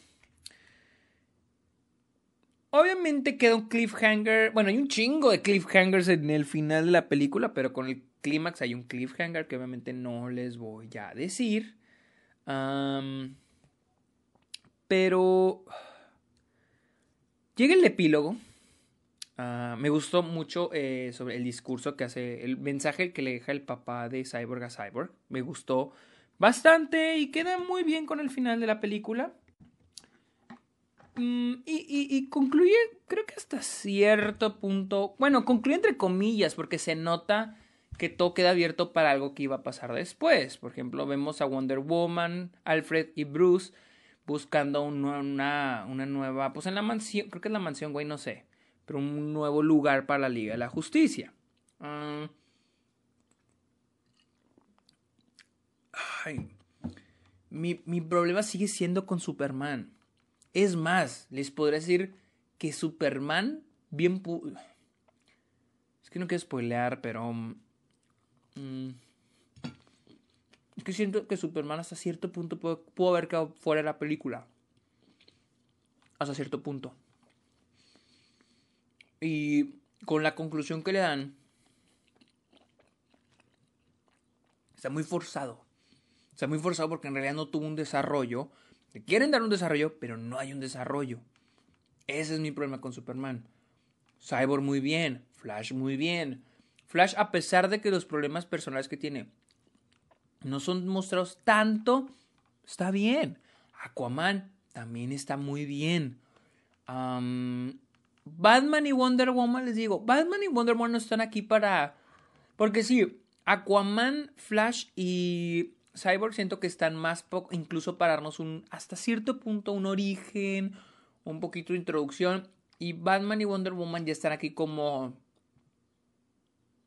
Obviamente queda un cliffhanger. Bueno, hay un chingo de cliffhangers en el final de la película, pero con el clímax hay un cliffhanger que obviamente no les voy a decir. pero. Llega el epílogo. Ah, me gustó mucho eh, sobre el discurso que hace, el mensaje que le deja el papá de Cyborg a Cyborg. Me gustó bastante y queda muy bien con el final de la película. Mm, y, concluye, creo que hasta cierto punto, bueno, concluye entre comillas, porque se nota que todo queda abierto para algo que iba a pasar después. Por ejemplo, vemos a Wonder Woman, Alfred y Bruce buscando una, una, nueva, pues en la mansión, creo que es la mansión, güey, no sé, pero un nuevo lugar para la Liga de la Justicia. Ay, mi, mi problema sigue siendo con Superman. Es más, les podría decir que Superman bien... Es que no quiero spoilear, pero... Mm, es que siento que Superman hasta cierto punto pudo, haber quedado fuera de la película. Hasta cierto punto. Y con la conclusión que le dan, está muy forzado. Está muy forzado porque en realidad no tuvo un desarrollo quieren dar un desarrollo, pero no hay un desarrollo. Ese es mi problema con Superman. Cyborg muy bien, Flash muy bien. Flash, a pesar de que los problemas personales que tiene no son mostrados tanto, está bien. Aquaman también está muy bien. Batman y Wonder Woman, les digo, Batman y Wonder Woman no están aquí para... Porque sí, Aquaman, Flash y Cyborg siento que están más poco, incluso para darnos un, hasta cierto punto, un origen, un poquito de introducción. Y Batman y Wonder Woman ya están aquí como,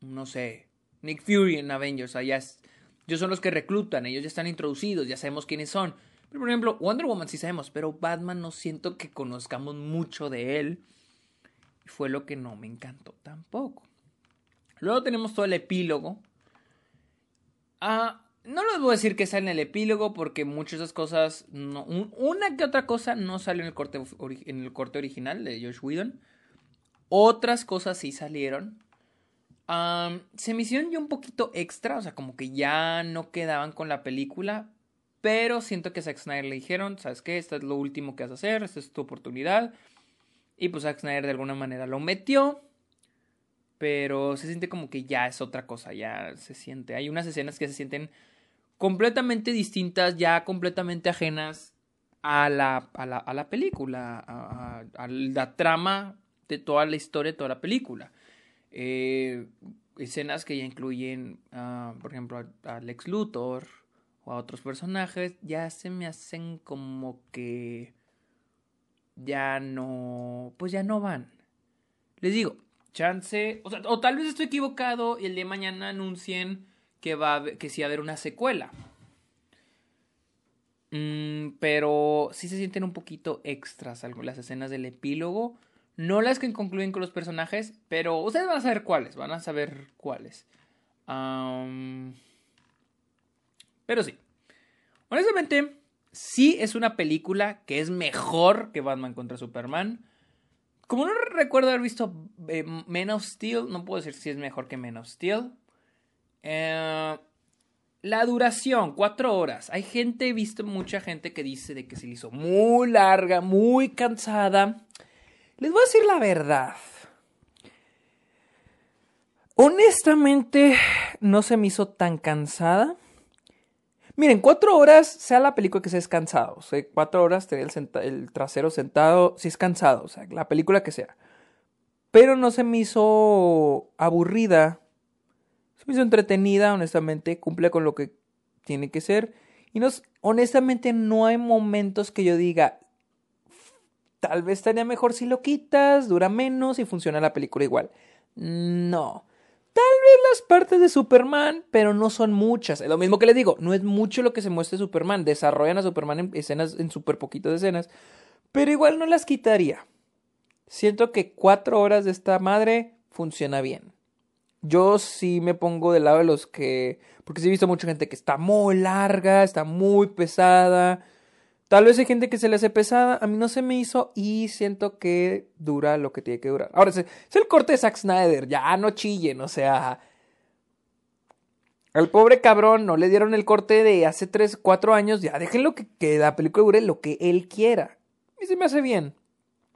no sé, Nick Fury en Avengers. O ellos son los que reclutan, ellos ya están introducidos, ya sabemos quiénes son. Pero por ejemplo, Wonder Woman sí sabemos, pero Batman no siento que conozcamos mucho de él. Fue lo que no me encantó tampoco. Luego tenemos todo el epílogo. Ah, no les voy a decir que sale en el epílogo porque muchas de esas cosas, una que otra cosa no salió en el, corte, en el corte original de Josh Whedon. Otras cosas sí salieron. se me hicieron ya un poquito extra, o sea, como que ya no quedaban con la película. Pero siento que a Zack Snyder le dijeron, ¿sabes qué? Esto es lo último que vas a hacer, esta es tu oportunidad. Y pues Zack Snyder de alguna manera lo metió. Pero se siente como que ya es otra cosa, ya se siente. Hay unas escenas que se sienten completamente distintas, ya completamente ajenas a la, a la, a la película, a, la trama de toda la historia de toda la película. Eh, escenas que ya incluyen, por ejemplo, a, Lex Luthor o a otros personajes, ya se me hacen como que ya no, pues ya no van. Les digo, chance, o, o tal vez estoy equivocado y el día de mañana anuncien que, va que sí a haber una secuela. Mm, pero sí se sienten un poquito extras las escenas del epílogo. No las que concluyen con los personajes, pero ustedes van a saber cuáles, van a saber cuáles. pero sí. Honestamente, sí es una película que es mejor que Batman contra Superman. Como no recuerdo haber visto eh, Men of Steel, no puedo decir si es mejor que Men of Steel. Eh, la duración, cuatro horas. Hay gente, he visto mucha gente que dice de que se le hizo muy larga, muy cansada. Les voy a decir la verdad. Honestamente, no se me hizo tan cansada. Miren, cuatro horas, sea la película que sea, es cansado. O cuatro horas tener el, el, trasero sentado, si es cansado. O sea, la película que sea. Pero no se me hizo aburrida me hizo entretenida, honestamente, cumple con lo que tiene que ser. Y no, honestamente no hay momentos que yo diga, tal vez estaría mejor si lo quitas, dura menos y funciona la película igual. No. Tal vez las partes de Superman, pero no son muchas. Es lo mismo que les digo, no es mucho lo que se muestra Superman. Desarrollan a Superman en escenas, en súper poquitas escenas, pero igual no las quitaría. Siento que cuatro horas de esta madre funciona bien. Yo sí me pongo del lado de los que. Porque sí he visto mucha gente que está muy larga, está muy pesada. Tal vez hay gente que se le hace pesada. A mí no se me hizo y siento que dura lo que tiene que durar. Ahora, es el corte de Zack Snyder. Ya no chillen, o sea. Al pobre cabrón no le dieron el corte de hace 3, 4 años. Ya déjenlo que, que la película dure lo que él quiera. Y se me hace bien.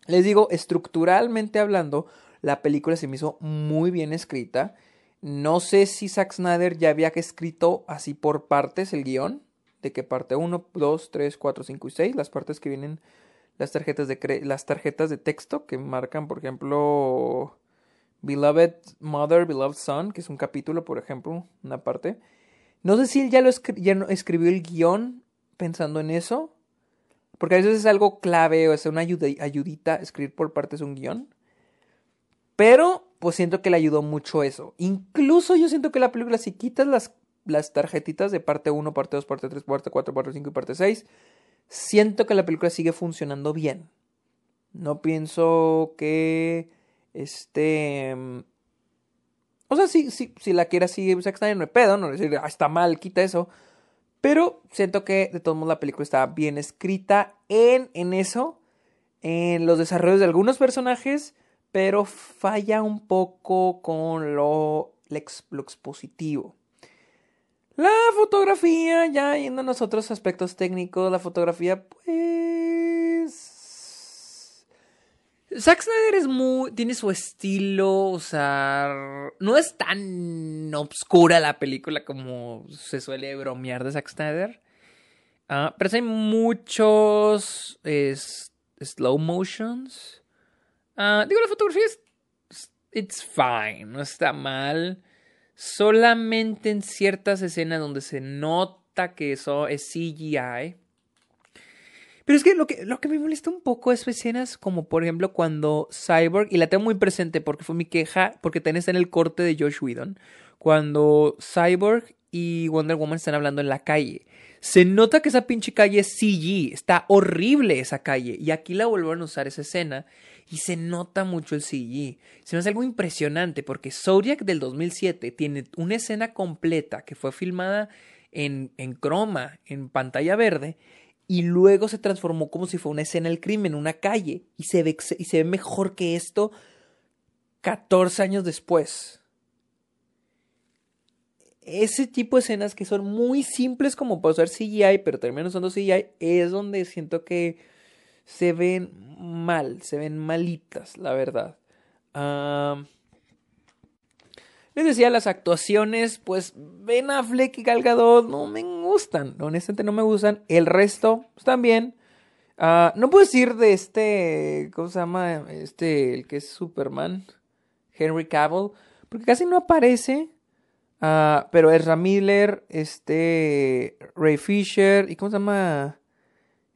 Les digo, estructuralmente hablando, la película se me hizo muy bien escrita. No sé si Zack Snyder ya había escrito así por partes el guion, de que parte 1, 2, 3, 4, 5 y 6, las partes que vienen, las tarjetas de, las tarjetas de texto que marcan, por ejemplo, Beloved Mother, Beloved Son, que es un capítulo, por ejemplo, una parte. No sé si él ya, lo escribió el guion pensando en eso, porque a veces es algo clave o es una ayudita escribir por partes un guion. Pero, pues siento que le ayudó mucho eso. Incluso yo siento que la película, si quitas las, las tarjetitas de parte 1, parte 2, parte 3, parte 4, parte 5 y parte 6, siento que la película sigue funcionando bien. No pienso que este. O sea, si, si, si la quiere así Zack Snyder, no hay pedo, no decir, ah, está mal, quita eso. Pero siento que de todos modos la película está bien escrita en, en eso, en los desarrollos de algunos personajes pero falla un poco con lo, expositivo. La fotografía, ya yéndonos a otros aspectos técnicos, la fotografía, pues. Zack Snyder es muy. tiene su estilo, o sea. No es tan obscura la película como se suele bromear de Zack Snyder. Ah, pero hay muchos slow motions Ah, digo, la fotografía es. It's fine, no está mal. Solamente en ciertas escenas donde se nota que eso es CGI. Pero es que lo, que lo que me molesta un poco es escenas como, por ejemplo, cuando Cyborg, y la tengo muy presente porque fue mi queja, porque tenés en el corte de Josh Whedon, cuando Cyborg y Wonder Woman están hablando en la calle. Se nota que esa pinche calle es CG, está horrible esa calle. Y aquí la volvieron a usar esa escena y se nota mucho el CG. Se me hace algo impresionante porque Zodiac del 2007 tiene una escena completa que fue filmada en, en croma, en pantalla verde, y luego se transformó como si fuera una escena del crimen, una calle, y se ve, y se ve mejor que esto 14 años después ese tipo de escenas que son muy simples como para usar CGI, pero terminan usando CGI, es donde siento que se ven mal, se ven malitas, la verdad. les decía, las actuaciones, pues Ben Affleck y Gal Gadot no me gustan, honestamente no me gustan. El resto están bien. Ah, no puedo decir de este, ¿cómo se llama? Este, el que es Superman, Henry Cavill, porque casi no aparece. Uh, pero Ezra Miller, este Ray Fisher y cómo se llama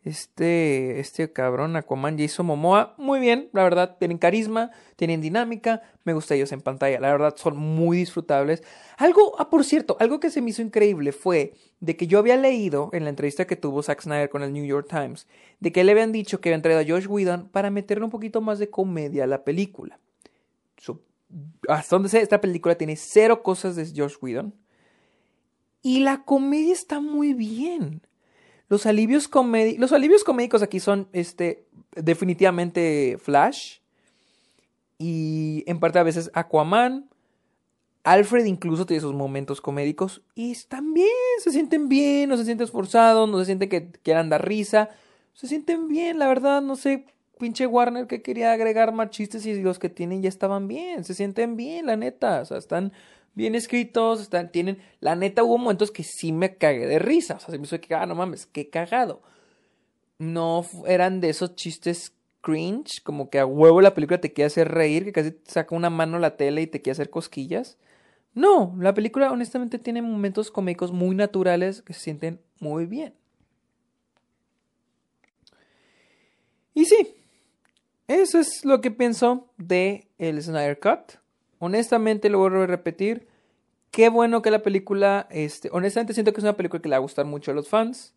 este este cabrón Aquaman Jason Momoa, muy bien, la verdad, tienen carisma, tienen dinámica, me gusta ellos en pantalla, la verdad son muy disfrutables. Algo, ah, por cierto, algo que se me hizo increíble fue de que yo había leído en la entrevista que tuvo Zack Snyder con el New York Times, de que le habían dicho que habían traído a Josh Whedon para meterle un poquito más de comedia a la película hasta donde sé, esta película tiene cero cosas de Josh Whedon. Y la comedia está muy bien. Los alivios, los alivios comédicos aquí son este, definitivamente Flash. Y en parte a veces Aquaman. Alfred incluso tiene sus momentos comédicos. Y están bien, se sienten bien, no se sienten esforzados, no se sienten que quieran dar risa. Se sienten bien, la verdad, no sé pinche Warner que quería agregar más chistes y los que tienen ya estaban bien, se sienten bien, la neta, o sea, están bien escritos, están, tienen, la neta hubo momentos que sí me cagué de risa, o sea, se me hizo que, ah, no mames, qué cagado. No eran de esos chistes cringe, como que a huevo la película te quiere hacer reír, que casi saca una mano la tele y te quiere hacer cosquillas. No, la película honestamente tiene momentos cómicos muy naturales que se sienten muy bien. Y sí, eso es lo que pienso de el Snyder Cut. Honestamente, lo vuelvo a repetir. Qué bueno que la película, este, honestamente siento que es una película que le va a gustar mucho a los fans.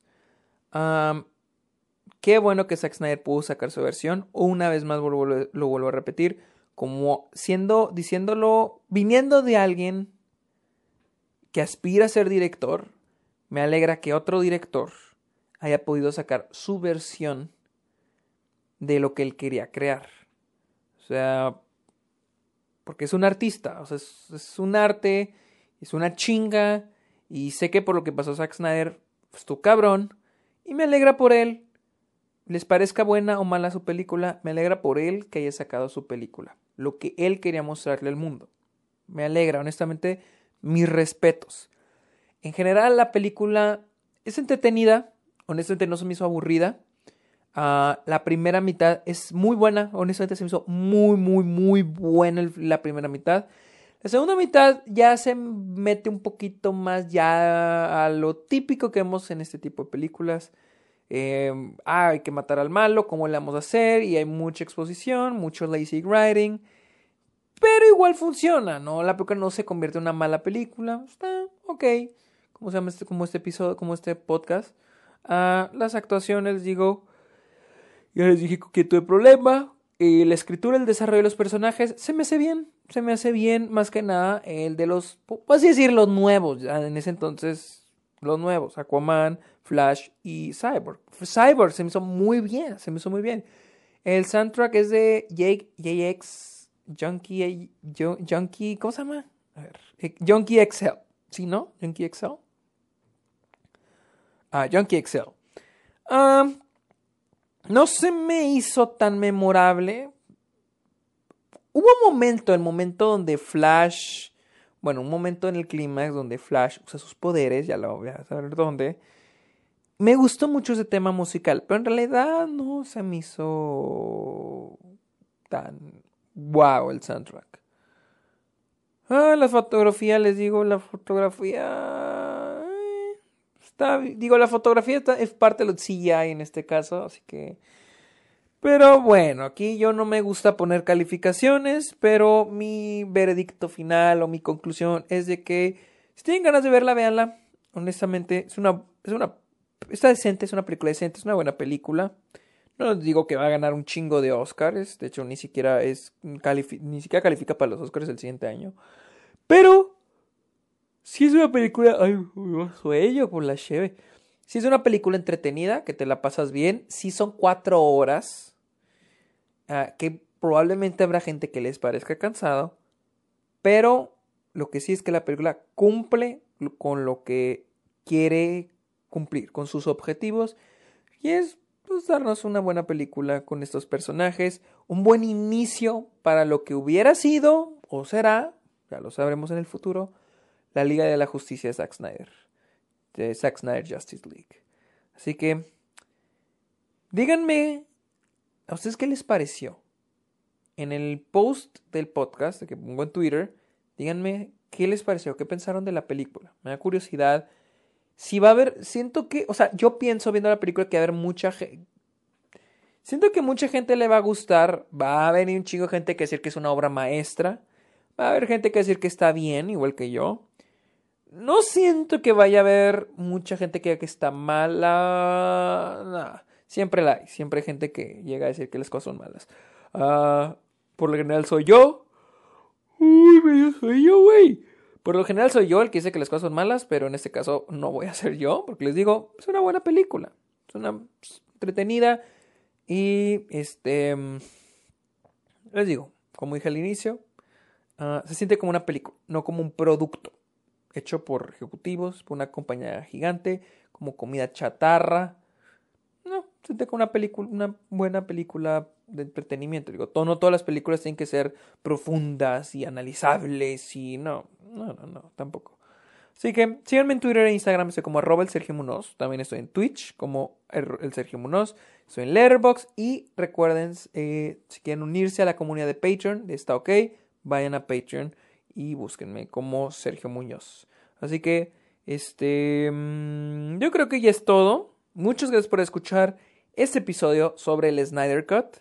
qué bueno que Zack Snyder pudo sacar su versión. Una vez más lo vuelvo a repetir. Como siendo, diciéndolo, viniendo de alguien que aspira a ser director, me alegra que otro director haya podido sacar su versión de lo que él quería crear. O sea, porque es un artista, o sea, es, un arte, es una chinga, y sé que por lo que pasó Zack Snyder, pues tu cabrón, y me alegra por él. Les parezca buena o mala su película, me alegra por él que haya sacado su película, lo que él quería mostrarle al mundo. Me alegra, honestamente, mis respetos. En general, la película es entretenida, honestamente no se me hizo aburrida. Ah, la primera mitad es muy buena, honestamente se me hizo muy, muy, muy buena la primera mitad. La segunda mitad ya se mete un poquito más ya a lo típico que vemos en este tipo de películas. Em, ah, hay que matar al malo, ¿cómo le vamos a hacer? Y hay mucha exposición, mucho lazy writing. Pero igual funciona, ¿no? La película no se convierte en una mala película. Está ok. ¿Cómo se llama este, como este episodio, como este podcast? Ah, las actuaciones, digo, ya les dije que tuve problema. Y la escritura, el desarrollo de los personajes, se me hace bien. Se me hace bien, más que nada, el de los, puedo así decir, los nuevos. En ese entonces, los nuevos. Aquaman, Flash y Cyborg. Cyborg se me hizo muy bien, se me hizo muy bien. El soundtrack es de Jake, JX, Junkie, Junkie, ¿cómo se llama? A ver, eh, Junkie XL. ¿Sí, no? Junkie XL. Ah, Junkie XL. Um, no se me hizo tan memorable. Hubo un momento, el momento donde Flash, bueno, un momento en el clímax donde Flash usa sus poderes, ya lo voy a saber dónde. Me gustó mucho ese tema musical, pero en realidad no se me hizo tan wow el soundtrack. Ah, la fotografía, les digo, la fotografía. Digo, la fotografía está, es parte de lo CGI en este caso, así que. Pero bueno, aquí yo no me gusta poner calificaciones, pero mi veredicto final o mi conclusión es de que si tienen ganas de verla, véanla. Honestamente, es una, es una, está decente, es una película decente, es una buena película. No digo que va a ganar un chingo de Oscars, de hecho ni siquiera es ni siquiera califica para los Oscars el siguiente año. Pero si es una película, ay, sueño con la cheve. Si es una película entretenida, que te la pasas bien, si son cuatro horas, ah, que probablemente habrá gente que les parezca cansado, pero lo que sí es que la película cumple con lo que quiere cumplir, con sus objetivos, y es pues, darnos una buena película con estos personajes, un buen inicio para lo que hubiera sido o será, ya lo sabremos en el futuro, la Liga de la Justicia de Zack Snyder, de Zack Snyder Justice League. Así que, díganme, ¿a ustedes qué les pareció? En el post del podcast que pongo en Twitter, díganme qué les pareció, qué pensaron de la película. Me da curiosidad si va a haber, siento que, o sea, yo pienso viendo la película que va a haber mucha gente, siento que mucha gente le va a gustar, va a venir un chingo de gente que decir que es una obra maestra, va a haber gente que decir que está bien, igual que yo. No siento que vaya a haber mucha gente que diga que está mala. siempre la hay. Siempre hay gente que llega a decir que las cosas son malas. Uh, por lo general soy yo. Uy, me soy yo, güey. Por lo general soy yo el que dice que las cosas son malas, pero en este caso no voy a ser yo, porque les digo, es una buena película, es una entretenida y este, les digo, como dije al inicio, ah, se siente como una película, no como un producto hecho por ejecutivos, por una compañía gigante, como comida chatarra. No, siente como una película, una buena película de entretenimiento. Digo, no todas las películas tienen que ser profundas y analizables y no, no, no, no, tampoco. Así que síganme en Twitter e Instagram, estoy como arroba el Sergio Munoz. También estoy en Twitch como el Sergio Munoz. Estoy en Letterboxd y recuerden, eh, si quieren unirse a la comunidad de Patreon Está OK, vayan a Patreon y búsquenme como Sergio Muñoz. Así que, este, mm, yo creo que ya es todo. Muchas gracias por escuchar este episodio sobre el Snyder Cut.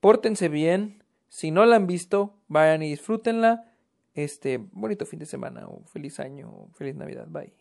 Pórtense bien. Si no la han visto, vayan y disfrútenla. Este, bonito fin de semana, o feliz año, o feliz Navidad. Bye.